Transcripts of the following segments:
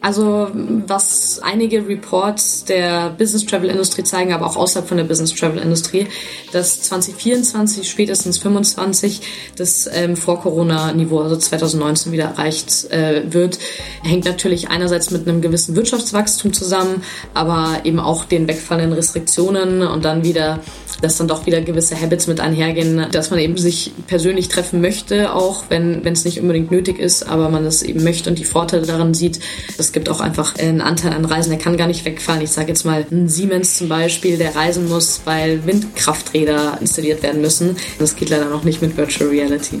Also was einige Reports der Business Travel Industrie zeigen, aber auch außerhalb von der Business Travel Industrie, dass 2024 spätestens 25 das ähm, vor Corona Niveau, also 2019 wieder erreicht äh, wird, hängt natürlich einerseits mit einem gewissen Wirtschaftswachstum zusammen, aber eben auch den wegfallenden Restriktionen und dann wieder, dass dann doch wieder gewisse Habits mit einhergehen, dass man eben sich persönlich treffen möchte, auch wenn es nicht unbedingt nötig ist, aber man es eben möchte und die Vorteile daran sieht, es gibt auch einfach einen Anteil an Reisen, der kann gar nicht wegfallen. Ich sage jetzt mal ein Siemens zum Beispiel, der reisen muss, weil Windkrafträder installiert werden müssen. Das geht leider noch nicht mit Virtual Reality.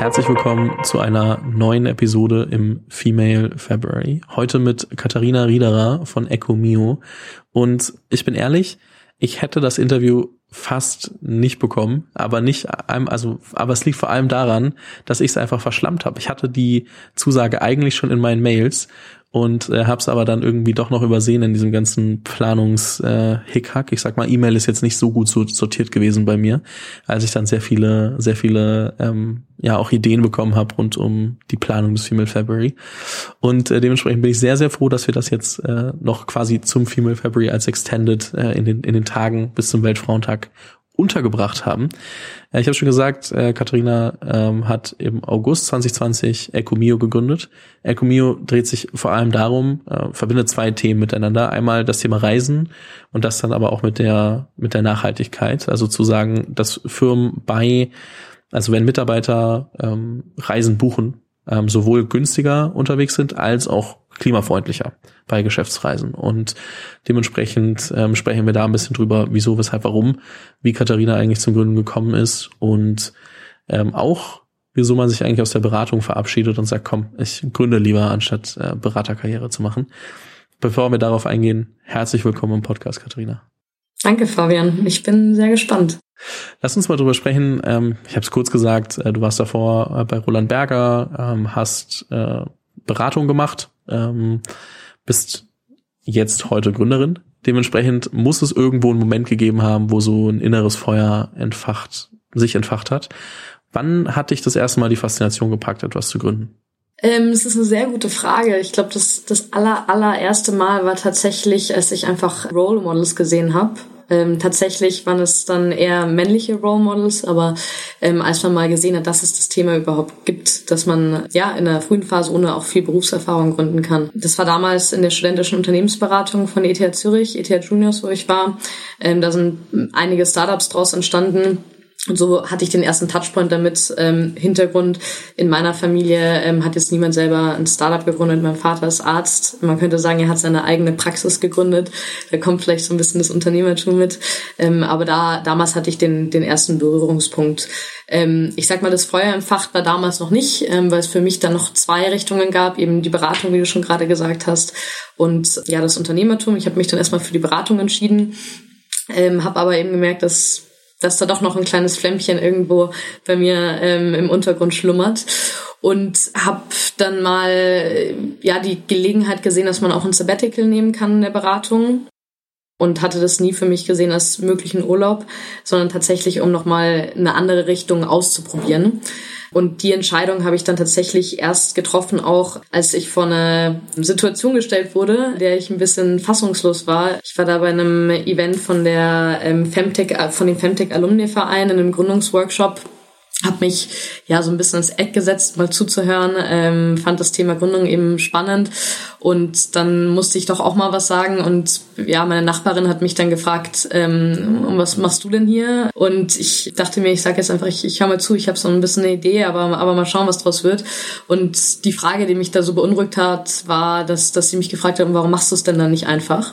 Herzlich willkommen zu einer neuen Episode im Female February. Heute mit Katharina Riederer von Echo Mio. Und ich bin ehrlich, ich hätte das Interview fast nicht bekommen, aber nicht also aber es liegt vor allem daran, dass ich es einfach verschlammt habe. Ich hatte die Zusage eigentlich schon in meinen Mails und äh, habe es aber dann irgendwie doch noch übersehen in diesem ganzen Planungs-Hickhack. Äh, ich sag mal, E-Mail ist jetzt nicht so gut sortiert gewesen bei mir, als ich dann sehr viele, sehr viele ähm, ja auch Ideen bekommen habe rund um die Planung des Female February. Und äh, dementsprechend bin ich sehr, sehr froh, dass wir das jetzt äh, noch quasi zum Female February als Extended äh, in, den, in den Tagen bis zum Weltfrauentag untergebracht haben. Äh, ich habe schon gesagt, äh, Katharina ähm, hat im August 2020 Ecomio gegründet. Ecomio dreht sich vor allem darum, äh, verbindet zwei Themen miteinander. Einmal das Thema Reisen und das dann aber auch mit der mit der Nachhaltigkeit. Also zu sagen, dass Firmen bei also wenn Mitarbeiter ähm, Reisen buchen, ähm, sowohl günstiger unterwegs sind als auch klimafreundlicher bei Geschäftsreisen. Und dementsprechend ähm, sprechen wir da ein bisschen drüber, wieso, weshalb, warum, wie Katharina eigentlich zum Gründen gekommen ist und ähm, auch, wieso man sich eigentlich aus der Beratung verabschiedet und sagt, komm, ich gründe lieber, anstatt äh, Beraterkarriere zu machen. Bevor wir darauf eingehen, herzlich willkommen im Podcast, Katharina. Danke, Fabian. Ich bin sehr gespannt. Lass uns mal drüber sprechen. Ähm, ich habe es kurz gesagt, äh, du warst davor äh, bei Roland Berger, ähm, hast äh, Beratung gemacht, ähm, bist jetzt heute Gründerin. Dementsprechend muss es irgendwo einen Moment gegeben haben, wo so ein inneres Feuer entfacht, sich entfacht hat. Wann hat dich das erste Mal die Faszination gepackt, etwas zu gründen? Ähm, das ist eine sehr gute Frage. Ich glaube, das, das aller, allererste Mal war tatsächlich, als ich einfach Role Models gesehen habe. Ähm, tatsächlich waren es dann eher männliche Role Models, aber ähm, als man mal gesehen hat, dass es das Thema überhaupt gibt, dass man ja in der frühen Phase ohne auch viel Berufserfahrung gründen kann. Das war damals in der studentischen Unternehmensberatung von ETH Zürich, ETH Juniors, wo ich war. Ähm, da sind einige Startups draus entstanden und so hatte ich den ersten Touchpoint damit. Ähm, Hintergrund in meiner Familie ähm, hat jetzt niemand selber ein Startup gegründet. Mein Vater ist Arzt. Man könnte sagen, er hat seine eigene Praxis gegründet. Da kommt vielleicht so ein bisschen das Unternehmertum mit. Ähm, aber da damals hatte ich den, den ersten Berührungspunkt. Ähm, ich sag mal, das Feuer im Fach war damals noch nicht, ähm, weil es für mich dann noch zwei Richtungen gab. Eben die Beratung, wie du schon gerade gesagt hast, und ja, das Unternehmertum. Ich habe mich dann erstmal für die Beratung entschieden. Ähm, habe aber eben gemerkt, dass dass da doch noch ein kleines Flämmchen irgendwo bei mir ähm, im Untergrund schlummert und habe dann mal ja die Gelegenheit gesehen, dass man auch ein Sabbatical nehmen kann in der Beratung und hatte das nie für mich gesehen als möglichen Urlaub, sondern tatsächlich um noch mal eine andere Richtung auszuprobieren. Und die Entscheidung habe ich dann tatsächlich erst getroffen, auch als ich vor eine Situation gestellt wurde, der ich ein bisschen fassungslos war. Ich war da bei einem Event von der ähm, Femtech, äh, von dem Femtech Alumni Verein in einem Gründungsworkshop habe mich ja so ein bisschen ins Eck gesetzt, mal zuzuhören, ähm, fand das Thema Gründung eben spannend und dann musste ich doch auch mal was sagen und ja, meine Nachbarin hat mich dann gefragt, ähm, was machst du denn hier? Und ich dachte mir, ich sage jetzt einfach, ich, ich höre mal zu, ich habe so ein bisschen eine Idee, aber, aber mal schauen, was draus wird. Und die Frage, die mich da so beunruhigt hat, war, dass, dass sie mich gefragt haben, warum machst du es denn dann nicht einfach?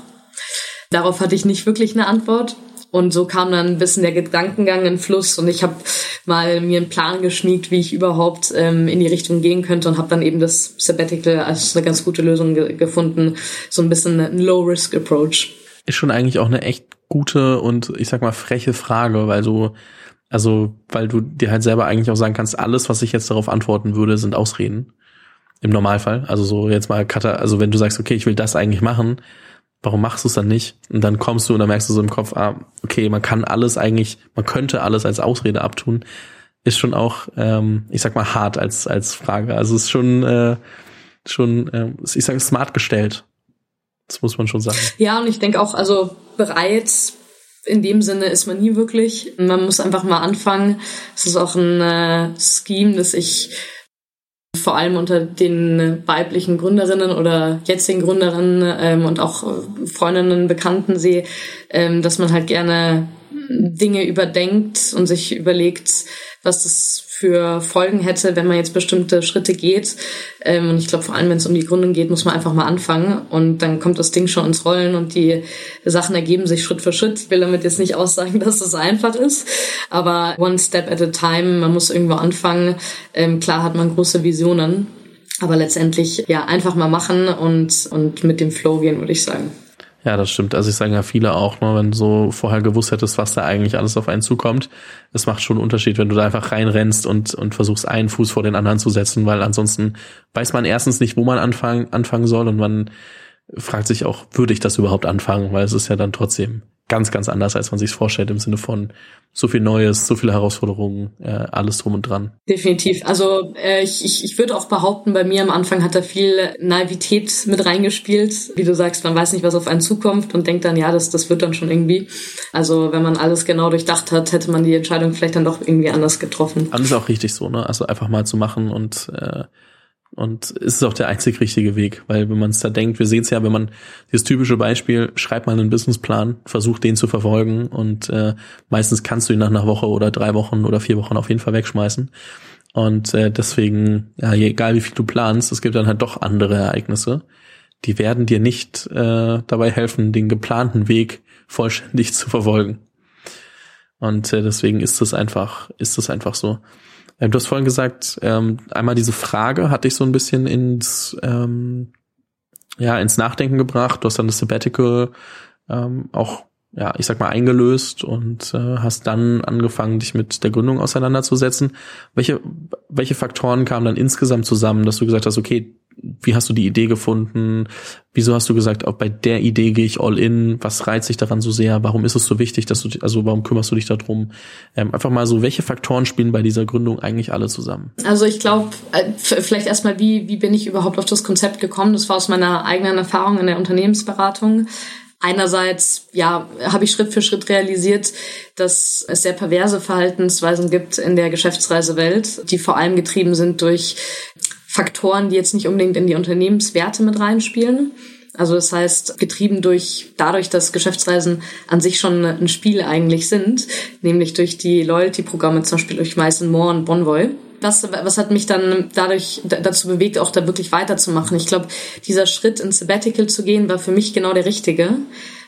Darauf hatte ich nicht wirklich eine Antwort Und so kam dann ein bisschen der Gedankengang in Fluss und ich habe mal mir einen Plan geschmiegt, wie ich überhaupt ähm, in die Richtung gehen könnte und habe dann eben das Sabbatical als eine ganz gute Lösung ge gefunden. So ein bisschen ein Low-Risk-Approach. Ist schon eigentlich auch eine echt gute und ich sag mal freche Frage, weil du also, weil du dir halt selber eigentlich auch sagen kannst, alles, was ich jetzt darauf antworten würde, sind Ausreden. Im Normalfall. Also so jetzt mal Cutter, also wenn du sagst, okay, ich will das eigentlich machen, warum machst du es dann nicht? Und dann kommst du und dann merkst du so im Kopf, ah, okay, man kann alles eigentlich, man könnte alles als Ausrede abtun, ist schon auch, ähm, ich sag mal, hart als, als Frage. Also ist schon, äh, schon, äh, ich sage smart gestellt. Das muss man schon sagen. Ja, und ich denke auch, also bereits in dem Sinne ist man nie wirklich. Man muss einfach mal anfangen. Es ist auch ein äh, Scheme, das ich vor allem unter den weiblichen Gründerinnen oder jetzigen Gründerinnen ähm, und auch Freundinnen, Bekannten sehe, ähm, dass man halt gerne Dinge überdenkt und sich überlegt, was das für Folgen hätte, wenn man jetzt bestimmte Schritte geht. Ähm, und ich glaube, vor allem, wenn es um die Gründung geht, muss man einfach mal anfangen und dann kommt das Ding schon ins Rollen und die Sachen ergeben sich Schritt für Schritt. Ich will damit jetzt nicht aussagen, dass es einfach ist, aber one step at a time, man muss irgendwo anfangen. Ähm, klar hat man große Visionen, aber letztendlich ja einfach mal machen und, und mit dem Flow gehen, würde ich sagen. Ja, das stimmt. Also ich sage ja viele auch, ne, wenn du so vorher gewusst hättest, was da eigentlich alles auf einen zukommt, es macht schon einen Unterschied, wenn du da einfach reinrennst und, und versuchst, einen Fuß vor den anderen zu setzen, weil ansonsten weiß man erstens nicht, wo man anfangen, anfangen soll und man fragt sich auch, würde ich das überhaupt anfangen, weil es ist ja dann trotzdem ganz, ganz anders, als man sich vorstellt, im Sinne von so viel Neues, so viele Herausforderungen, äh, alles drum und dran. Definitiv. Also äh, ich, ich, ich würde auch behaupten, bei mir am Anfang hat da viel Naivität mit reingespielt. Wie du sagst, man weiß nicht, was auf einen zukommt und denkt dann, ja, das, das wird dann schon irgendwie. Also wenn man alles genau durchdacht hat, hätte man die Entscheidung vielleicht dann doch irgendwie anders getroffen. Alles auch richtig so, ne? Also einfach mal zu machen und äh, und es ist auch der einzig richtige Weg, weil wenn man es da denkt, wir sehen es ja, wenn man dieses typische Beispiel, schreib mal einen Businessplan, versuch den zu verfolgen und äh, meistens kannst du ihn nach einer Woche oder drei Wochen oder vier Wochen auf jeden Fall wegschmeißen. Und äh, deswegen, ja, egal wie viel du planst, es gibt dann halt doch andere Ereignisse, die werden dir nicht äh, dabei helfen, den geplanten Weg vollständig zu verfolgen. Und äh, deswegen ist es einfach, ist es einfach so. Ähm, du hast vorhin gesagt, ähm, einmal diese Frage hat dich so ein bisschen ins, ähm, ja, ins Nachdenken gebracht. Du hast dann das Sabbatical ähm, auch, ja, ich sag mal, eingelöst und äh, hast dann angefangen, dich mit der Gründung auseinanderzusetzen. Welche, welche Faktoren kamen dann insgesamt zusammen, dass du gesagt hast, okay, wie hast du die Idee gefunden? Wieso hast du gesagt, auch bei der Idee gehe ich all in? Was reizt dich daran so sehr? Warum ist es so wichtig, dass du, also warum kümmerst du dich darum? Ähm, einfach mal so, welche Faktoren spielen bei dieser Gründung eigentlich alle zusammen? Also ich glaube, äh, vielleicht erstmal, wie, wie bin ich überhaupt auf das Konzept gekommen? Das war aus meiner eigenen Erfahrung in der Unternehmensberatung. Einerseits, ja, habe ich Schritt für Schritt realisiert, dass es sehr perverse Verhaltensweisen gibt in der Geschäftsreisewelt, die vor allem getrieben sind durch Faktoren, die jetzt nicht unbedingt in die Unternehmenswerte mit reinspielen. Also das heißt, getrieben durch dadurch, dass Geschäftsreisen an sich schon ein Spiel eigentlich sind, nämlich durch die Loyalty-Programme, zum Beispiel durch Meißen Moore und Bonvoy. Was, was hat mich dann dadurch dazu bewegt, auch da wirklich weiterzumachen? Ich glaube, dieser Schritt ins Sabbatical zu gehen, war für mich genau der richtige,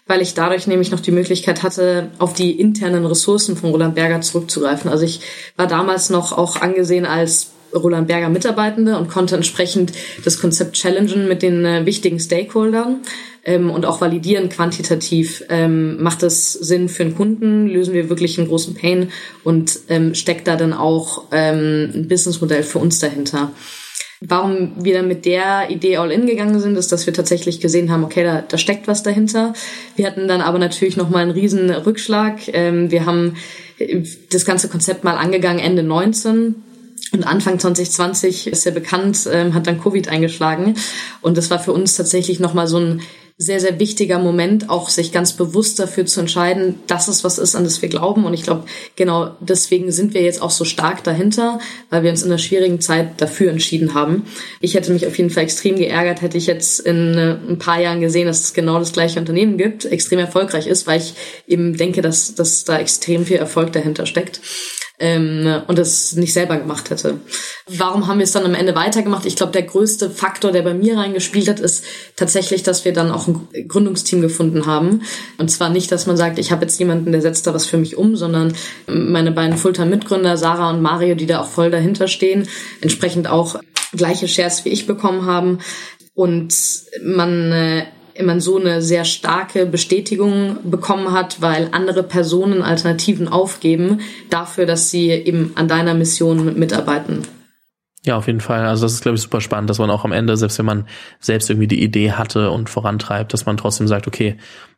weil ich dadurch nämlich noch die Möglichkeit hatte, auf die internen Ressourcen von Roland Berger zurückzugreifen. Also ich war damals noch auch angesehen als Roland Berger Mitarbeitende und konnte entsprechend das Konzept challengen mit den äh, wichtigen Stakeholdern ähm, und auch validieren quantitativ. Ähm, macht es Sinn für einen Kunden? Lösen wir wirklich einen großen Pain? Und ähm, steckt da dann auch ähm, ein Businessmodell für uns dahinter? Warum wir dann mit der Idee all in gegangen sind, ist, dass wir tatsächlich gesehen haben, okay, da, da steckt was dahinter. Wir hatten dann aber natürlich nochmal einen riesen Rückschlag. Ähm, wir haben äh, das ganze Konzept mal angegangen Ende 19 und Anfang 2020 ist ja bekannt, ähm, hat dann Covid eingeschlagen. Und das war für uns tatsächlich nochmal so ein sehr, sehr wichtiger Moment, auch sich ganz bewusst dafür zu entscheiden, dass es was ist, an das wir glauben. Und ich glaube, genau deswegen sind wir jetzt auch so stark dahinter, weil wir uns in einer schwierigen Zeit dafür entschieden haben. Ich hätte mich auf jeden Fall extrem geärgert, hätte ich jetzt in äh, ein paar Jahren gesehen, dass es genau das gleiche Unternehmen gibt, extrem erfolgreich ist, weil ich eben denke, dass, dass da extrem viel Erfolg dahinter steckt. Ähm, und das nicht selber gemacht hätte. Warum haben wir es dann am Ende weitergemacht? Ich glaube, der größte Faktor, der bei mir reingespielt hat, ist tatsächlich, dass wir dann auch ein Gründungsteam gefunden haben. Und zwar nicht, dass man sagt, ich habe jetzt jemanden, der setzt da was für mich um, sondern meine beiden Fulltime-Mitgründer, Sarah und Mario, die da auch voll dahinter stehen, entsprechend auch gleiche Shares wie ich bekommen haben. Und man äh, man so eine sehr starke Bestätigung bekommen hat, weil andere Personen Alternativen aufgeben dafür, dass sie eben an deiner Mission mitarbeiten. Ja, auf jeden Fall. Also das ist, glaube ich, super spannend, dass man auch am Ende, selbst wenn man selbst irgendwie die Idee hatte und vorantreibt, dass man trotzdem sagt, okay,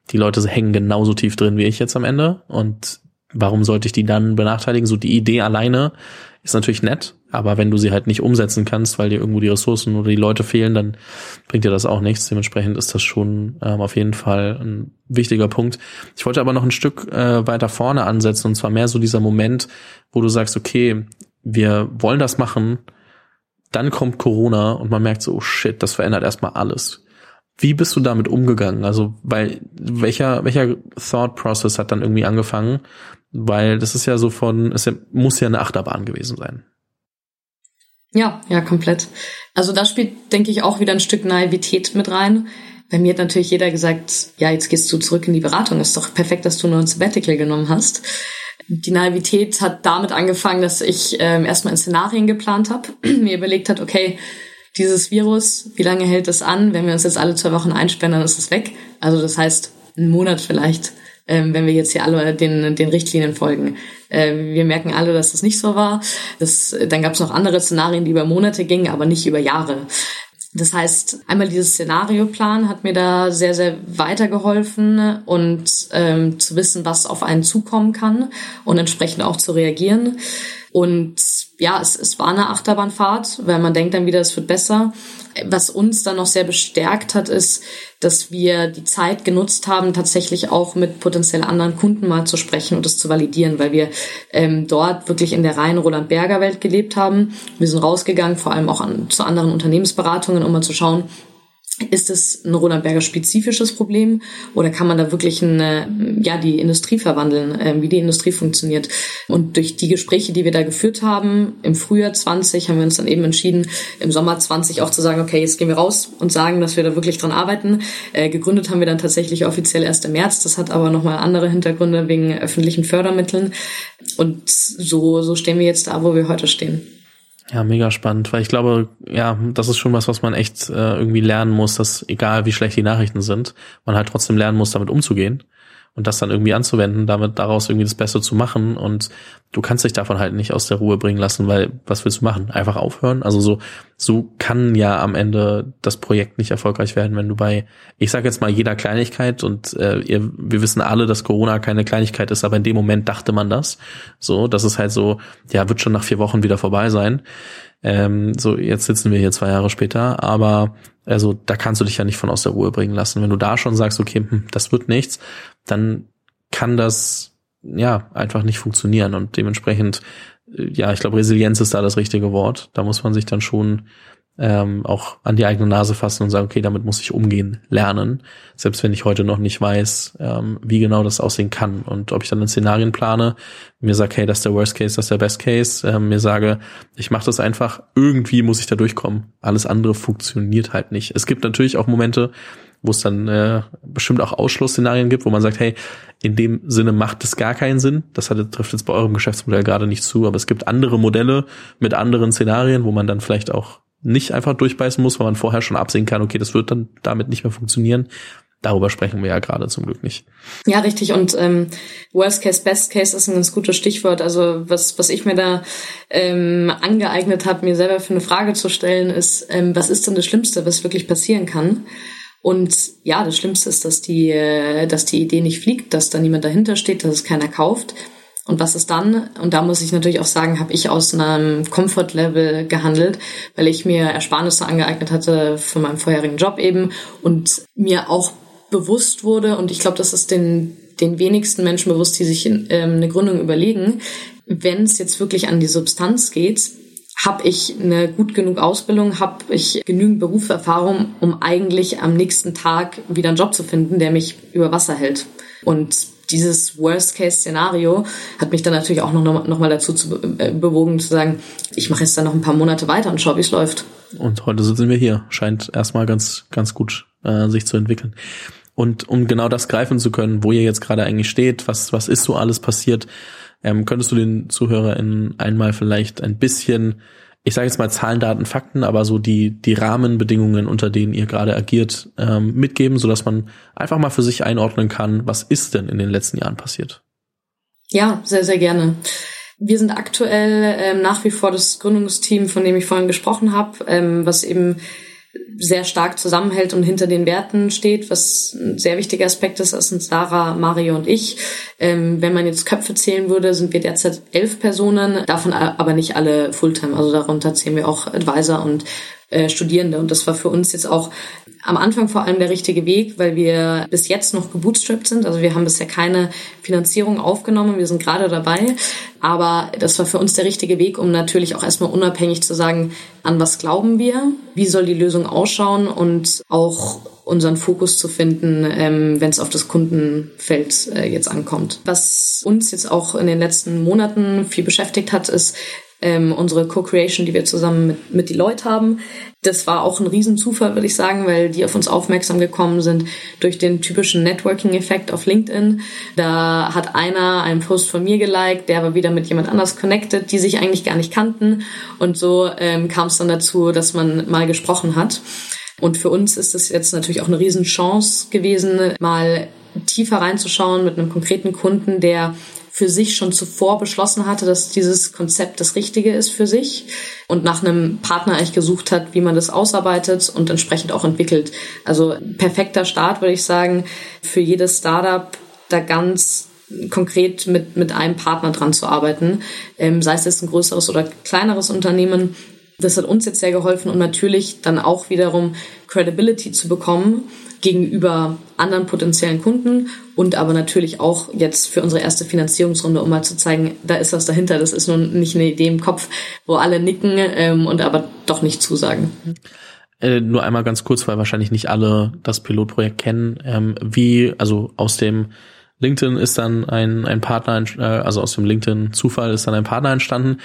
die Leute hängen genauso tief drin wie ich jetzt am Ende und warum sollte ich die dann benachteiligen? So die Idee alleine ist natürlich nett, aber wenn du sie halt nicht umsetzen kannst, weil dir irgendwo die Ressourcen oder die Leute fehlen, dann bringt dir das auch nichts. Dementsprechend ist das schon ähm, auf jeden Fall ein wichtiger Punkt. Ich wollte aber noch ein Stück äh, weiter vorne ansetzen und zwar mehr so dieser Moment, wo du sagst, okay, wir wollen das machen, dann kommt Corona und man merkt so, oh shit, das verändert erstmal alles. Wie bist du damit umgegangen? Also, weil welcher welcher Thought Process hat dann irgendwie angefangen, weil das ist ja so von, es muss ja eine Achterbahn gewesen sein. Ja, ja, komplett. Also da spielt, denke ich, auch wieder ein Stück Naivität mit rein. Bei mir hat natürlich jeder gesagt, ja, jetzt gehst du zurück in die Beratung. Ist doch perfekt, dass du nur ein Sabbatical genommen hast. Die Naivität hat damit angefangen, dass ich ähm, erstmal in Szenarien geplant habe, mir überlegt hat, okay, dieses Virus, wie lange hält es an? Wenn wir uns jetzt alle zwei Wochen einsperren, dann ist es weg. Also das heißt, einen Monat vielleicht ähm, wenn wir jetzt hier alle den, den Richtlinien folgen. Äh, wir merken alle, dass das nicht so war. Das, dann gab es noch andere Szenarien, die über Monate gingen, aber nicht über Jahre. Das heißt, einmal dieses Szenarioplan hat mir da sehr, sehr weitergeholfen und ähm, zu wissen, was auf einen zukommen kann und entsprechend auch zu reagieren. Und ja, es, es war eine Achterbahnfahrt, weil man denkt dann wieder, es wird besser. Was uns dann noch sehr bestärkt hat, ist, dass wir die Zeit genutzt haben, tatsächlich auch mit potenziell anderen Kunden mal zu sprechen und das zu validieren, weil wir ähm, dort wirklich in der reinen Roland Berger Welt gelebt haben. Wir sind rausgegangen, vor allem auch an, zu anderen Unternehmensberatungen, um mal zu schauen, ist es ein Roland Berger spezifisches Problem oder kann man da wirklich eine, ja, die Industrie verwandeln, äh, wie die Industrie funktioniert? Und durch die Gespräche, die wir da geführt haben, im Frühjahr 20 haben wir uns dann eben entschieden, im Sommer 20 auch zu sagen, okay, jetzt gehen wir raus und sagen, dass wir da wirklich dran arbeiten. Äh, gegründet haben wir dann tatsächlich offiziell erst im März. Das hat aber nochmal andere Hintergründe wegen öffentlichen Fördermitteln. Und so, so stehen wir jetzt da, wo wir heute stehen. Ja, mega spannend, weil ich glaube, ja, das ist schon was, was man echt äh, irgendwie lernen muss, dass egal wie schlecht die Nachrichten sind, man halt trotzdem lernen muss, damit umzugehen und das dann irgendwie anzuwenden, damit daraus irgendwie das Beste zu machen und du kannst dich davon halt nicht aus der Ruhe bringen lassen, weil was willst du machen? Einfach aufhören? Also so so kann ja am Ende das Projekt nicht erfolgreich werden, wenn du bei ich sage jetzt mal jeder Kleinigkeit und äh, ihr, wir wissen alle, dass Corona keine Kleinigkeit ist, aber in dem Moment dachte man das. So, das ist halt so, ja, wird schon nach vier Wochen wieder vorbei sein. Ähm, so, jetzt sitzen wir hier zwei Jahre später, aber also da kannst du dich ja nicht von aus der Ruhe bringen lassen. Wenn du da schon sagst, okay, hm, das wird nichts, dann kann das ja einfach nicht funktionieren und dementsprechend, äh, ja, ich glaube, Resilienz ist da das richtige Wort. Da muss man sich dann schon ähm, auch an die eigene Nase fassen und sagen, okay, damit muss ich umgehen, lernen, selbst wenn ich heute noch nicht weiß, ähm, wie genau das aussehen kann und ob ich dann in Szenarien plane, mir sage, hey, das ist der Worst Case, das ist der Best Case, ähm, mir sage, ich mache das einfach, irgendwie muss ich da durchkommen. Alles andere funktioniert halt nicht. Es gibt natürlich auch Momente, wo es dann äh, bestimmt auch Ausschlussszenarien gibt, wo man sagt, hey, in dem Sinne macht es gar keinen Sinn. Das hat, trifft jetzt bei eurem Geschäftsmodell gerade nicht zu, aber es gibt andere Modelle mit anderen Szenarien, wo man dann vielleicht auch nicht einfach durchbeißen muss, weil man vorher schon absehen kann, okay, das wird dann damit nicht mehr funktionieren. Darüber sprechen wir ja gerade zum Glück nicht. Ja, richtig. Und ähm, Worst Case, Best Case ist ein ganz gutes Stichwort. Also was, was ich mir da ähm, angeeignet habe, mir selber für eine Frage zu stellen, ist, ähm, was ist denn das Schlimmste, was wirklich passieren kann? Und ja, das Schlimmste ist, dass die, äh, dass die Idee nicht fliegt, dass da niemand dahinter steht, dass es keiner kauft. Und was ist dann? Und da muss ich natürlich auch sagen, habe ich aus einem Comfort-Level gehandelt, weil ich mir Ersparnisse angeeignet hatte von meinem vorherigen Job eben und mir auch bewusst wurde, und ich glaube, das ist den, den wenigsten Menschen bewusst, die sich in, ähm, eine Gründung überlegen, wenn es jetzt wirklich an die Substanz geht, habe ich eine gut genug Ausbildung, habe ich genügend Berufserfahrung, um eigentlich am nächsten Tag wieder einen Job zu finden, der mich über Wasser hält. Und dieses Worst-Case-Szenario hat mich dann natürlich auch noch, noch mal dazu zu, äh, bewogen zu sagen, ich mache jetzt dann noch ein paar Monate weiter und schau, wie es läuft. Und heute sitzen wir hier. Scheint erstmal ganz, ganz gut äh, sich zu entwickeln. Und um genau das greifen zu können, wo ihr jetzt gerade eigentlich steht, was, was ist so alles passiert, ähm, könntest du den ZuhörerInnen einmal vielleicht ein bisschen ich sage jetzt mal Zahlen, Daten, Fakten, aber so die, die Rahmenbedingungen, unter denen ihr gerade agiert, ähm, mitgeben, sodass man einfach mal für sich einordnen kann, was ist denn in den letzten Jahren passiert? Ja, sehr, sehr gerne. Wir sind aktuell ähm, nach wie vor das Gründungsteam, von dem ich vorhin gesprochen habe, ähm, was eben sehr stark zusammenhält und hinter den Werten steht, was ein sehr wichtiger Aspekt ist. Das sind Sarah, Mario und ich. Ähm, wenn man jetzt Köpfe zählen würde, sind wir derzeit elf Personen, davon aber nicht alle Fulltime. Also darunter zählen wir auch Advisor und äh, Studierende. Und das war für uns jetzt auch am Anfang vor allem der richtige Weg, weil wir bis jetzt noch gebootstrapped sind. Also wir haben bisher keine Finanzierung aufgenommen. Wir sind gerade dabei. Aber das war für uns der richtige Weg, um natürlich auch erstmal unabhängig zu sagen, an was glauben wir, wie soll die Lösung ausschauen und auch unseren Fokus zu finden, ähm, wenn es auf das Kundenfeld äh, jetzt ankommt. Was uns jetzt auch in den letzten Monaten viel beschäftigt hat, ist ähm, unsere Co-Creation, die wir zusammen mit, mit Deloitte haben. Das war auch ein Riesenzufall, würde ich sagen, weil die auf uns aufmerksam gekommen sind durch den typischen Networking-Effekt auf LinkedIn. Da hat einer einen Post von mir geliked, der war wieder mit jemand anders connected, die sich eigentlich gar nicht kannten. Und so ähm, kam es dann dazu, dass man mal gesprochen hat. Und für uns ist es jetzt natürlich auch eine Riesenchance gewesen, mal tiefer reinzuschauen mit einem konkreten Kunden, der für sich schon zuvor beschlossen hatte, dass dieses Konzept das Richtige ist für sich und nach einem Partner eigentlich gesucht hat, wie man das ausarbeitet und entsprechend auch entwickelt. Also perfekter Start, würde ich sagen, für jedes Startup da ganz konkret mit, mit einem Partner dran zu arbeiten, ähm, sei es jetzt ein größeres oder kleineres Unternehmen. Das hat uns jetzt sehr geholfen und natürlich dann auch wiederum Credibility zu bekommen gegenüber anderen potenziellen Kunden und aber natürlich auch jetzt für unsere erste Finanzierungsrunde, um mal zu zeigen, da ist was dahinter. Das ist nun nicht eine Idee im Kopf, wo alle nicken ähm, und aber doch nicht zusagen. Äh, nur einmal ganz kurz, weil wahrscheinlich nicht alle das Pilotprojekt kennen. Ähm, wie, also aus dem LinkedIn ist dann ein, ein Partner, äh, also aus dem LinkedIn-Zufall ist dann ein Partner entstanden.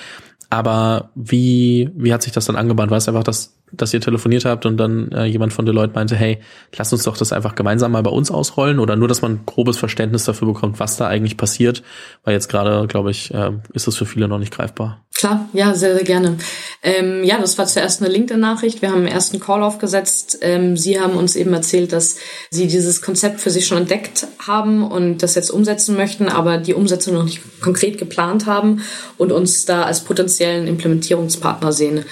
Aber wie, wie hat sich das dann angebahnt? War es einfach, dass dass ihr telefoniert habt und dann äh, jemand von Deloitte meinte, hey, lass uns doch das einfach gemeinsam mal bei uns ausrollen oder nur, dass man grobes Verständnis dafür bekommt, was da eigentlich passiert, weil jetzt gerade, glaube ich, äh, ist das für viele noch nicht greifbar. Klar, ja, sehr, sehr gerne. Ähm, ja, das war zuerst eine LinkedIn-Nachricht. Wir haben einen ersten Call aufgesetzt. Ähm, Sie haben uns eben erzählt, dass Sie dieses Konzept für sich schon entdeckt haben und das jetzt umsetzen möchten, aber die Umsetzung noch nicht konkret geplant haben und uns da als potenziellen Implementierungspartner sehen.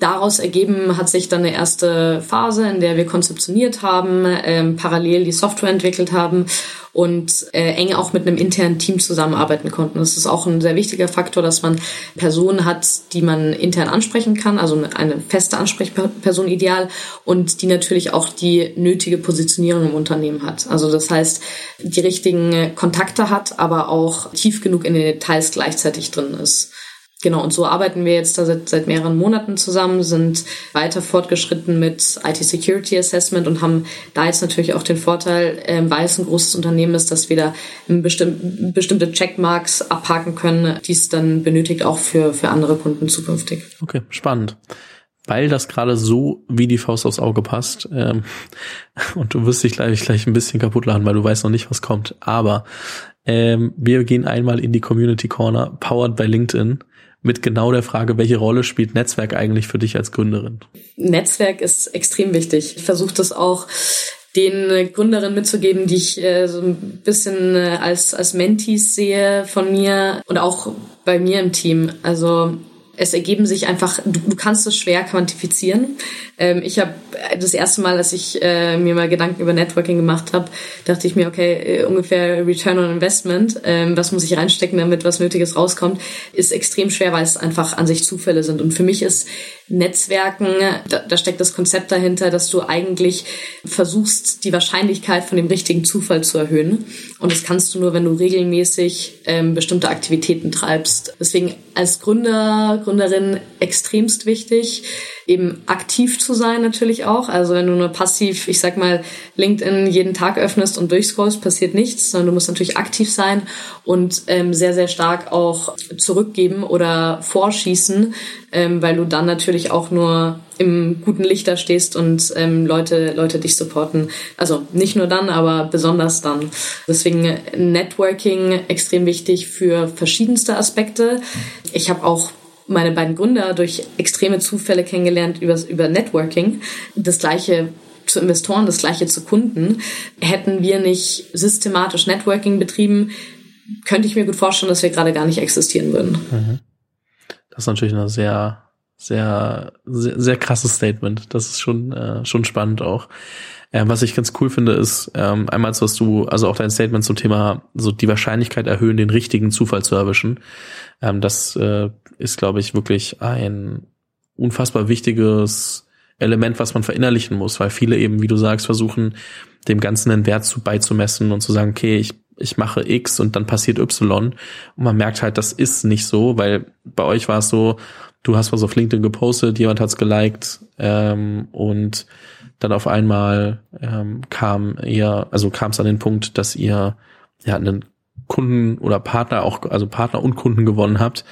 Daraus ergeben hat sich dann eine erste Phase, in der wir konzeptioniert haben, ähm, parallel die Software entwickelt haben und äh, eng auch mit einem internen Team zusammenarbeiten konnten. Das ist auch ein sehr wichtiger Faktor, dass man Personen hat, die man intern ansprechen kann, also eine feste Ansprechperson ideal und die natürlich auch die nötige Positionierung im Unternehmen hat. Also das heißt, die richtigen Kontakte hat, aber auch tief genug in den Details gleichzeitig drin ist. Genau, und so arbeiten wir jetzt da seit, seit mehreren Monaten zusammen, sind weiter fortgeschritten mit IT Security Assessment und haben da jetzt natürlich auch den Vorteil, äh, weil es ein großes Unternehmen ist, dass wir da bestimm bestimmte Checkmarks abhaken können, die es dann benötigt auch für, für andere Kunden zukünftig. Okay, spannend weil das gerade so wie die Faust aufs Auge passt. Ähm, und du wirst dich gleich, gleich ein bisschen kaputt lachen, weil du weißt noch nicht, was kommt. Aber ähm, wir gehen einmal in die Community Corner, powered by LinkedIn mit genau der Frage, welche Rolle spielt Netzwerk eigentlich für dich als Gründerin? Netzwerk ist extrem wichtig. Ich versuche das auch den Gründerinnen mitzugeben, die ich äh, so ein bisschen äh, als, als Mentees sehe von mir und auch bei mir im Team. Also es ergeben sich einfach, du, du kannst es schwer quantifizieren. Ähm, ich habe das erste Mal, als ich äh, mir mal Gedanken über Networking gemacht habe, dachte ich mir, okay, äh, ungefähr Return on Investment, ähm, was muss ich reinstecken, damit was Nötiges rauskommt, ist extrem schwer, weil es einfach an sich Zufälle sind. Und für mich ist Netzwerken, da, da steckt das Konzept dahinter, dass du eigentlich versuchst, die Wahrscheinlichkeit von dem richtigen Zufall zu erhöhen. Und das kannst du nur, wenn du regelmäßig ähm, bestimmte Aktivitäten treibst. Deswegen als Gründer, Gründerin extremst wichtig, eben aktiv zu sein natürlich auch. Also wenn du nur passiv, ich sag mal, LinkedIn jeden Tag öffnest und durchscrollst, passiert nichts, sondern du musst natürlich aktiv sein und ähm, sehr, sehr stark auch zurückgeben oder vorschießen, ähm, weil du dann natürlich auch nur im guten Licht da stehst und ähm, Leute, Leute dich supporten. Also nicht nur dann, aber besonders dann. Deswegen Networking extrem wichtig für verschiedenste Aspekte. Ich habe auch meine beiden Gründer durch extreme Zufälle kennengelernt über, über Networking. Das gleiche zu Investoren, das gleiche zu Kunden. Hätten wir nicht systematisch Networking betrieben, könnte ich mir gut vorstellen, dass wir gerade gar nicht existieren würden. Mhm. Das ist natürlich eine sehr sehr, sehr, sehr krasses Statement. Das ist schon, äh, schon spannend auch. Ähm, was ich ganz cool finde, ist ähm, einmal, was du, also auch dein Statement zum Thema, so die Wahrscheinlichkeit erhöhen, den richtigen Zufall zu erwischen. Ähm, das äh, ist, glaube ich, wirklich ein unfassbar wichtiges Element, was man verinnerlichen muss, weil viele eben, wie du sagst, versuchen, dem Ganzen einen Wert zu beizumessen und zu sagen, okay, ich ich mache X und dann passiert Y. Und man merkt halt, das ist nicht so, weil bei euch war es so, du hast was auf LinkedIn gepostet, jemand hat's geliked ähm, und dann auf einmal ähm, kam ihr, also kam es an den Punkt, dass ihr ja einen Kunden oder Partner auch, also Partner und Kunden gewonnen habt,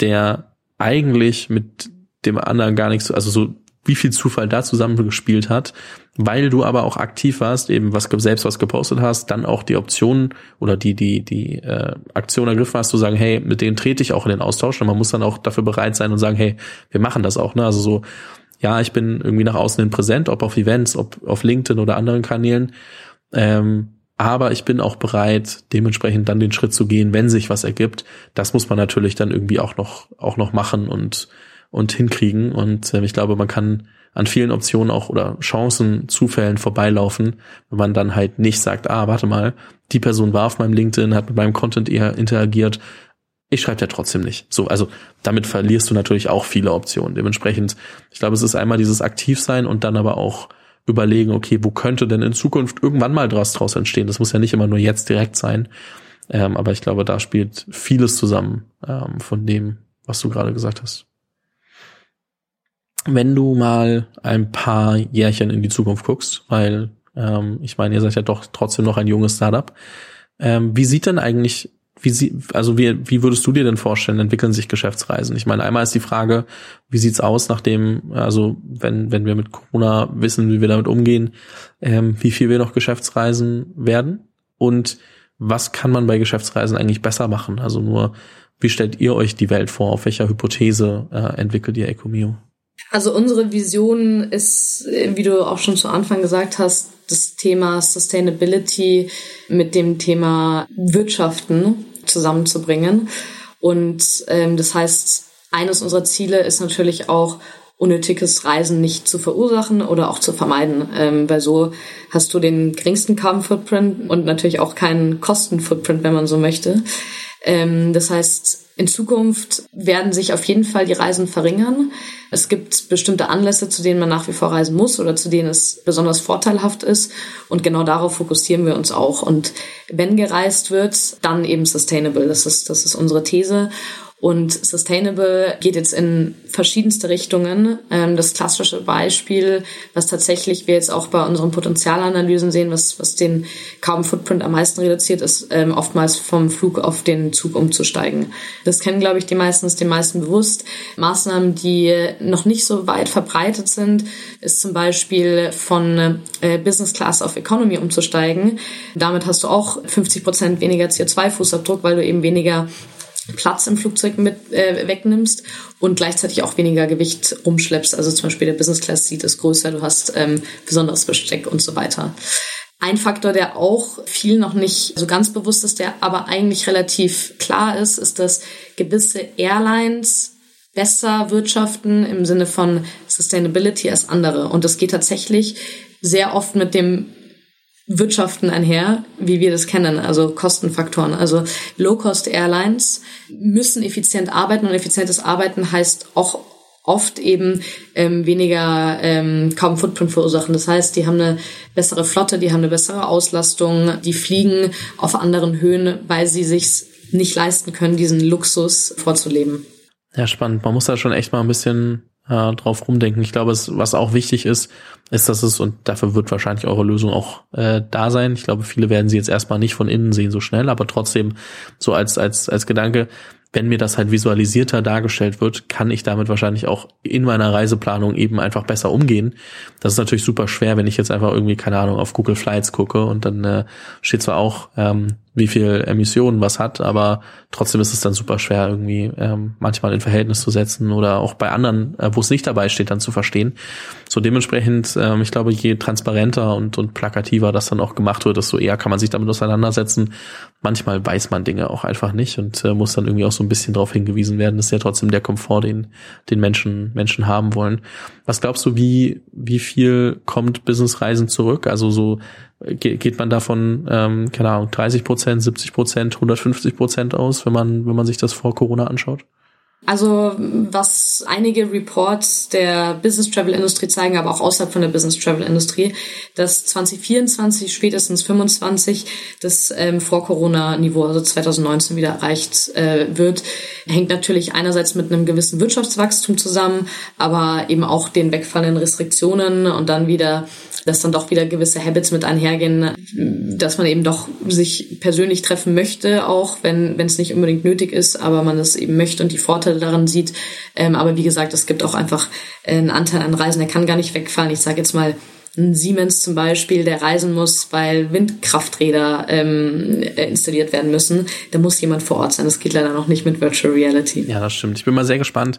der eigentlich mit dem anderen gar nichts, also so wie viel Zufall da zusammengespielt hat, weil du aber auch aktiv warst, eben was selbst was gepostet hast, dann auch die Option oder die die die äh, Aktion ergriffen hast, zu sagen, hey, mit denen trete ich auch in den Austausch und man muss dann auch dafür bereit sein und sagen, hey, wir machen das auch, ne? Also so, ja, ich bin irgendwie nach außen hin präsent, ob auf Events, ob auf LinkedIn oder anderen Kanälen, ähm, aber ich bin auch bereit, dementsprechend dann den Schritt zu gehen, wenn sich was ergibt. Das muss man natürlich dann irgendwie auch noch auch noch machen und und hinkriegen. Und äh, ich glaube, man kann an vielen Optionen auch oder Chancen, Zufällen vorbeilaufen, wenn man dann halt nicht sagt, ah, warte mal, die Person war auf meinem LinkedIn, hat mit meinem Content eher interagiert, ich schreibe ja trotzdem nicht. So, also damit verlierst du natürlich auch viele Optionen. Dementsprechend, ich glaube, es ist einmal dieses Aktivsein und dann aber auch überlegen, okay, wo könnte denn in Zukunft irgendwann mal draus draus entstehen? Das muss ja nicht immer nur jetzt direkt sein. Ähm, aber ich glaube, da spielt vieles zusammen ähm, von dem, was du gerade gesagt hast wenn du mal ein paar Jährchen in die Zukunft guckst, weil ähm, ich meine, ihr seid ja doch trotzdem noch ein junges Startup. Ähm, wie sieht denn eigentlich, wie sie, also wie, wie würdest du dir denn vorstellen, entwickeln sich Geschäftsreisen? Ich meine, einmal ist die Frage, wie sieht's aus, nachdem, also wenn, wenn wir mit Corona wissen, wie wir damit umgehen, ähm, wie viel wir noch Geschäftsreisen werden? Und was kann man bei Geschäftsreisen eigentlich besser machen? Also nur, wie stellt ihr euch die Welt vor? Auf welcher Hypothese äh, entwickelt ihr Ecomio? Also unsere Vision ist, wie du auch schon zu Anfang gesagt hast, das Thema Sustainability mit dem Thema Wirtschaften zusammenzubringen. Und ähm, das heißt, eines unserer Ziele ist natürlich auch, unnötiges Reisen nicht zu verursachen oder auch zu vermeiden, ähm, weil so hast du den geringsten Carbon Footprint und natürlich auch keinen Kosten Footprint, wenn man so möchte. Ähm, das heißt, in Zukunft werden sich auf jeden Fall die Reisen verringern. Es gibt bestimmte Anlässe, zu denen man nach wie vor reisen muss oder zu denen es besonders vorteilhaft ist. Und genau darauf fokussieren wir uns auch. Und wenn gereist wird, dann eben sustainable. Das ist, das ist unsere These. Und Sustainable geht jetzt in verschiedenste Richtungen. Ähm, das klassische Beispiel, was tatsächlich wir jetzt auch bei unseren Potenzialanalysen sehen, was, was den Carbon Footprint am meisten reduziert, ist ähm, oftmals vom Flug auf den Zug umzusteigen. Das kennen, glaube ich, die meisten, ist den meisten bewusst. Maßnahmen, die noch nicht so weit verbreitet sind, ist zum Beispiel von äh, Business Class auf Economy umzusteigen. Damit hast du auch 50 Prozent weniger CO2-Fußabdruck, weil du eben weniger Platz im Flugzeug mit äh, wegnimmst und gleichzeitig auch weniger Gewicht rumschleppst. Also zum Beispiel der Business Class Seat ist größer, du hast ähm, besonderes Besteck und so weiter. Ein Faktor, der auch viel noch nicht so ganz bewusst ist, der aber eigentlich relativ klar ist, ist, dass gewisse Airlines besser wirtschaften im Sinne von Sustainability als andere. Und das geht tatsächlich sehr oft mit dem Wirtschaften einher, wie wir das kennen, also Kostenfaktoren. Also Low-Cost-Airlines müssen effizient arbeiten und effizientes Arbeiten heißt auch oft eben ähm, weniger ähm, kaum Footprint verursachen. Das heißt, die haben eine bessere Flotte, die haben eine bessere Auslastung, die fliegen auf anderen Höhen, weil sie sich nicht leisten können, diesen Luxus vorzuleben. Ja, spannend. Man muss da schon echt mal ein bisschen äh, drauf rumdenken. Ich glaube, es, was auch wichtig ist, ist, dass es, und dafür wird wahrscheinlich eure Lösung auch äh, da sein. Ich glaube, viele werden sie jetzt erstmal nicht von innen sehen so schnell, aber trotzdem so als, als, als Gedanke, wenn mir das halt visualisierter dargestellt wird, kann ich damit wahrscheinlich auch in meiner Reiseplanung eben einfach besser umgehen. Das ist natürlich super schwer, wenn ich jetzt einfach irgendwie, keine Ahnung, auf Google Flights gucke und dann äh, steht zwar auch, ähm, wie viel Emissionen was hat, aber trotzdem ist es dann super schwer, irgendwie ähm, manchmal in Verhältnis zu setzen oder auch bei anderen, äh, wo es nicht dabei steht, dann zu verstehen. So dementsprechend, ähm, ich glaube, je transparenter und, und plakativer das dann auch gemacht wird, desto eher kann man sich damit auseinandersetzen. Manchmal weiß man Dinge auch einfach nicht und äh, muss dann irgendwie auch so ein bisschen darauf hingewiesen werden. Das ist ja trotzdem der Komfort, den, den Menschen, Menschen haben wollen. Was glaubst du, wie, wie viel kommt Businessreisen zurück? Also so geht man davon, ähm, keine Ahnung, 30 Prozent, 70 Prozent, 150 Prozent aus, wenn man, wenn man sich das vor Corona anschaut? Also was einige Reports der Business Travel Industrie zeigen, aber auch außerhalb von der Business Travel Industrie, dass 2024 spätestens 25 das ähm, vor Corona Niveau, also 2019 wieder erreicht äh, wird, hängt natürlich einerseits mit einem gewissen Wirtschaftswachstum zusammen, aber eben auch den wegfallenden Restriktionen und dann wieder dass dann doch wieder gewisse Habits mit einhergehen, dass man eben doch sich persönlich treffen möchte, auch wenn wenn es nicht unbedingt nötig ist, aber man es eben möchte und die Vorteile daran sieht. Ähm, aber wie gesagt, es gibt auch einfach einen Anteil an Reisen, der kann gar nicht wegfallen. Ich sage jetzt mal ein Siemens zum Beispiel, der reisen muss, weil Windkrafträder ähm, installiert werden müssen. Da muss jemand vor Ort sein. Das geht leider noch nicht mit Virtual Reality. Ja, das stimmt. Ich bin mal sehr gespannt,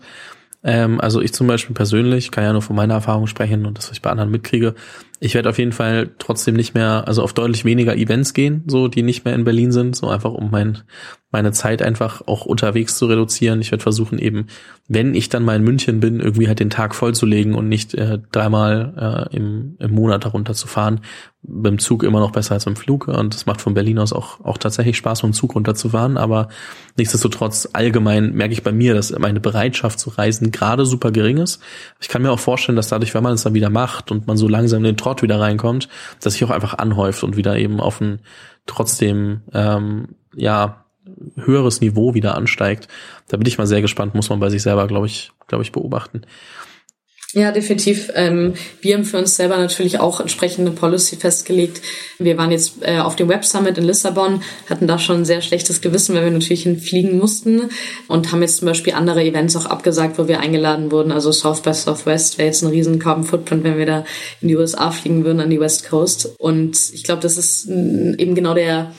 ähm, also ich zum Beispiel persönlich kann ja nur von meiner Erfahrung sprechen und das, was ich bei anderen mitkriege. Ich werde auf jeden Fall trotzdem nicht mehr, also auf deutlich weniger Events gehen, so die nicht mehr in Berlin sind, so einfach um mein, meine Zeit einfach auch unterwegs zu reduzieren. Ich werde versuchen eben, wenn ich dann mal in München bin, irgendwie halt den Tag vollzulegen und nicht äh, dreimal äh, im, im Monat darunter zu fahren. Beim Zug immer noch besser als im Flug und es macht von Berlin aus auch, auch tatsächlich Spaß, mit dem Zug runterzufahren, aber nichtsdestotrotz allgemein merke ich bei mir, dass meine Bereitschaft zu reisen gerade super gering ist. Ich kann mir auch vorstellen, dass dadurch, wenn man es dann wieder macht und man so langsam den Trott wieder reinkommt, dass sich auch einfach anhäuft und wieder eben auf ein trotzdem ähm, ja höheres Niveau wieder ansteigt. Da bin ich mal sehr gespannt, muss man bei sich selber, glaube ich, glaube ich, beobachten. Ja, definitiv. Ähm, wir haben für uns selber natürlich auch entsprechende Policy festgelegt. Wir waren jetzt äh, auf dem Web Summit in Lissabon, hatten da schon ein sehr schlechtes Gewissen, weil wir natürlich hinfliegen mussten und haben jetzt zum Beispiel andere Events auch abgesagt, wo wir eingeladen wurden. Also South by Southwest wäre jetzt ein riesen Carbon Footprint, wenn wir da in die USA fliegen würden, an die West Coast. Und ich glaube, das ist eben genau der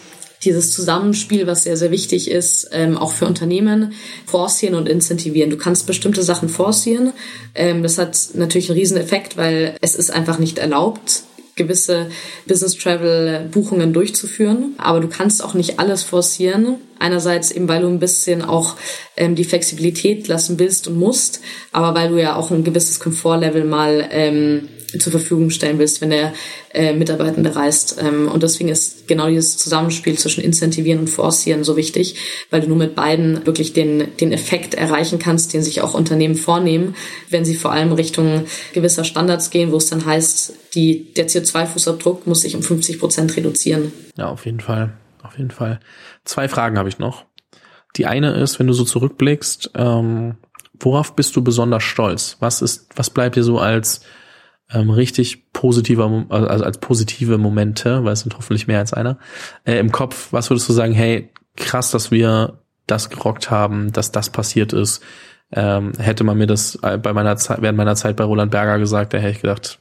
dieses Zusammenspiel, was sehr, sehr wichtig ist, ähm, auch für Unternehmen, forcieren und incentivieren. Du kannst bestimmte Sachen forcieren. Ähm, das hat natürlich einen riesen Effekt, weil es ist einfach nicht erlaubt, gewisse Business Travel Buchungen durchzuführen. Aber du kannst auch nicht alles forcieren. Einerseits eben, weil du ein bisschen auch ähm, die Flexibilität lassen willst und musst, aber weil du ja auch ein gewisses Komfortlevel mal ähm, zur Verfügung stellen willst, wenn der äh, Mitarbeitende reist. Ähm, und deswegen ist genau dieses Zusammenspiel zwischen Incentivieren und Forcieren so wichtig, weil du nur mit beiden wirklich den, den Effekt erreichen kannst, den sich auch Unternehmen vornehmen, wenn sie vor allem Richtung gewisser Standards gehen, wo es dann heißt, die, der CO2-Fußabdruck muss sich um 50 Prozent reduzieren. Ja, auf jeden Fall. Auf jeden Fall. Zwei Fragen habe ich noch. Die eine ist, wenn du so zurückblickst, ähm, worauf bist du besonders stolz? Was ist, was bleibt dir so als ähm, richtig positiver, also als positive Momente, weil es sind hoffentlich mehr als einer, äh, im Kopf, was würdest du sagen, hey, krass, dass wir das gerockt haben, dass das passiert ist. Ähm, hätte man mir das äh, bei meiner Zeit, während meiner Zeit bei Roland Berger gesagt, da hätte ich gedacht,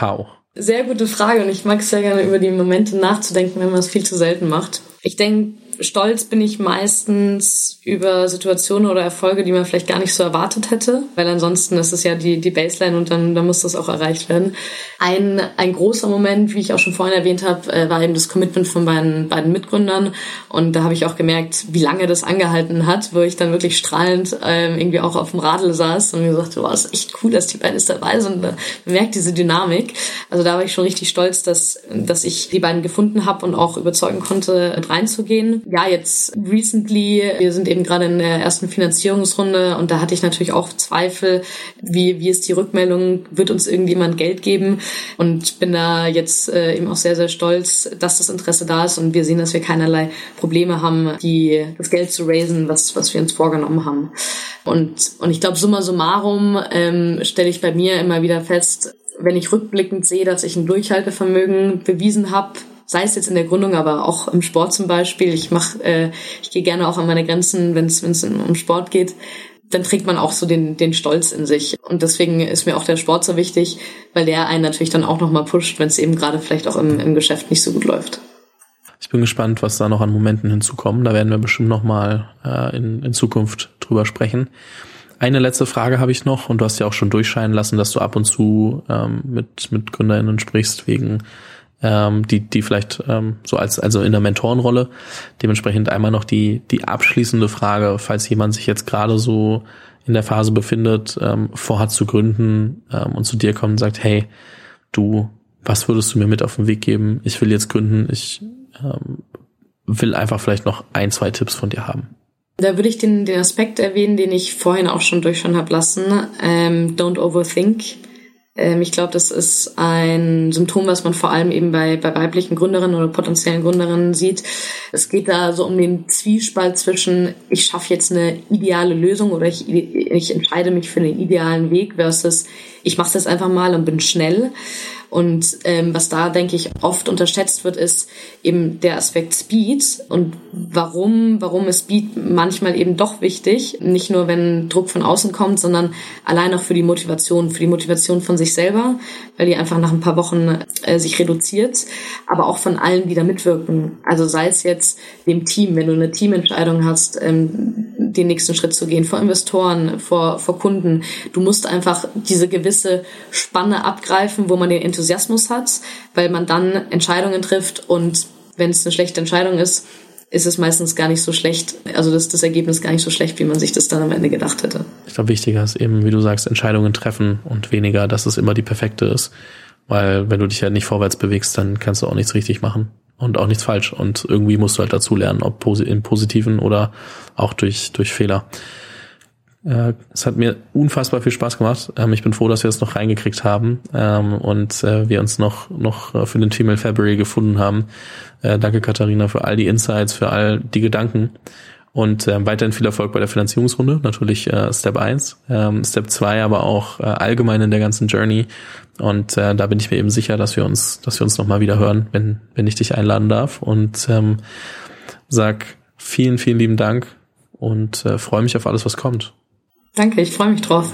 how? Sehr gute Frage und ich mag es sehr gerne über die Momente nachzudenken, wenn man es viel zu selten macht. Ich denke, stolz bin ich meistens über Situationen oder Erfolge, die man vielleicht gar nicht so erwartet hätte, weil ansonsten ist es ja die, die Baseline und dann, dann muss das auch erreicht werden. Ein, ein großer Moment, wie ich auch schon vorhin erwähnt habe, äh, war eben das Commitment von meinen beiden Mitgründern und da habe ich auch gemerkt, wie lange das angehalten hat, wo ich dann wirklich strahlend ähm, irgendwie auch auf dem Radl saß und mir gesagt, wow, ist echt cool, dass die beiden jetzt dabei sind. Man merkt diese Dynamik. Also da war ich schon richtig stolz, dass, dass ich die beiden gefunden habe und auch überzeugen konnte, reinzugehen ja, jetzt recently, wir sind eben gerade in der ersten Finanzierungsrunde und da hatte ich natürlich auch Zweifel, wie, wie ist die Rückmeldung, wird uns irgendjemand Geld geben und bin da jetzt äh, eben auch sehr, sehr stolz, dass das Interesse da ist und wir sehen, dass wir keinerlei Probleme haben, die, das Geld zu raisen, was, was wir uns vorgenommen haben. Und, und ich glaube, summa summarum ähm, stelle ich bei mir immer wieder fest, wenn ich rückblickend sehe, dass ich ein Durchhaltevermögen bewiesen habe, sei es jetzt in der Gründung, aber auch im Sport zum Beispiel. Ich mach, äh, ich gehe gerne auch an meine Grenzen, wenn es um Sport geht. Dann trägt man auch so den, den Stolz in sich. Und deswegen ist mir auch der Sport so wichtig, weil der einen natürlich dann auch nochmal pusht, wenn es eben gerade vielleicht auch im, im Geschäft nicht so gut läuft. Ich bin gespannt, was da noch an Momenten hinzukommen. Da werden wir bestimmt nochmal äh, in, in Zukunft drüber sprechen. Eine letzte Frage habe ich noch und du hast ja auch schon durchscheinen lassen, dass du ab und zu ähm, mit, mit GründerInnen sprichst wegen ähm, die, die vielleicht ähm, so als, also in der Mentorenrolle. Dementsprechend einmal noch die, die abschließende Frage, falls jemand sich jetzt gerade so in der Phase befindet, ähm, vorhat zu gründen ähm, und zu dir kommt und sagt, hey, du, was würdest du mir mit auf den Weg geben? Ich will jetzt gründen, ich ähm, will einfach vielleicht noch ein, zwei Tipps von dir haben. Da würde ich den, den Aspekt erwähnen, den ich vorhin auch schon durchschauen habe lassen. Ähm, don't overthink ich glaube, das ist ein Symptom, was man vor allem eben bei, bei weiblichen Gründerinnen oder potenziellen Gründerinnen sieht. Es geht da so um den Zwiespalt zwischen, ich schaffe jetzt eine ideale Lösung oder ich, ich entscheide mich für einen idealen Weg versus, ich mache das einfach mal und bin schnell. Und ähm, was da, denke ich, oft unterschätzt wird, ist eben der Aspekt Speed. Und warum, warum ist Speed manchmal eben doch wichtig? Nicht nur, wenn Druck von außen kommt, sondern allein auch für die Motivation, für die Motivation von sich selber, weil die einfach nach ein paar Wochen äh, sich reduziert, aber auch von allen, die da mitwirken. Also sei es jetzt dem Team, wenn du eine Teamentscheidung hast, ähm, den nächsten Schritt zu gehen, vor Investoren, vor, vor Kunden. Du musst einfach diese gewisse Spanne abgreifen, wo man den Enthusiasmus hat, weil man dann Entscheidungen trifft und wenn es eine schlechte Entscheidung ist, ist es meistens gar nicht so schlecht, also das, das Ergebnis gar nicht so schlecht, wie man sich das dann am Ende gedacht hätte. Ich glaube, wichtiger ist eben, wie du sagst, Entscheidungen treffen und weniger, dass es immer die perfekte ist. Weil wenn du dich ja nicht vorwärts bewegst, dann kannst du auch nichts richtig machen und auch nichts falsch. Und irgendwie musst du halt dazu lernen, ob im Positiven oder auch durch, durch Fehler. Äh, es hat mir unfassbar viel Spaß gemacht. Ähm, ich bin froh, dass wir es noch reingekriegt haben ähm, und äh, wir uns noch, noch äh, für den Female February gefunden haben. Danke, Katharina, für all die Insights, für all die Gedanken. Und ähm, weiterhin viel Erfolg bei der Finanzierungsrunde, natürlich Step 1, ähm, Step 2 aber auch allgemein in der ganzen Journey. Und da bin ich mir eben sicher, dass wir uns, dass wir uns nochmal wieder hören, wenn, wenn ich dich einladen darf. Und ähm, sag vielen, vielen lieben Dank und äh, freue mich auf alles, was kommt. Danke, ich freue mich drauf.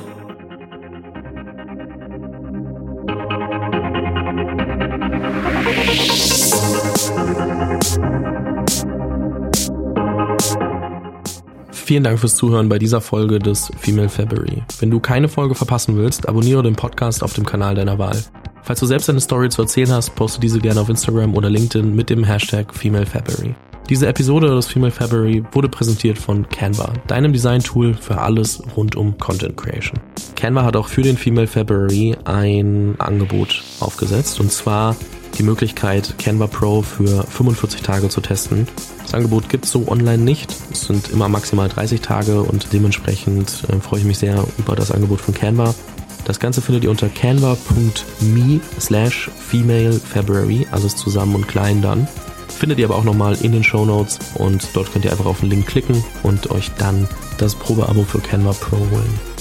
Vielen Dank fürs Zuhören bei dieser Folge des Female February. Wenn du keine Folge verpassen willst, abonniere den Podcast auf dem Kanal deiner Wahl. Falls du selbst eine Story zu erzählen hast, poste diese gerne auf Instagram oder LinkedIn mit dem Hashtag Female February. Diese Episode des Female February wurde präsentiert von Canva, deinem Design-Tool für alles rund um Content Creation. Canva hat auch für den Female February ein Angebot aufgesetzt und zwar die Möglichkeit, Canva Pro für 45 Tage zu testen. Das Angebot gibt es so online nicht. Es sind immer maximal 30 Tage und dementsprechend äh, freue ich mich sehr über das Angebot von Canva. Das Ganze findet ihr unter canva.me slash female February, also zusammen und klein dann. Findet ihr aber auch nochmal in den Show Notes und dort könnt ihr einfach auf den Link klicken und euch dann das Probeabo für Canva Pro holen.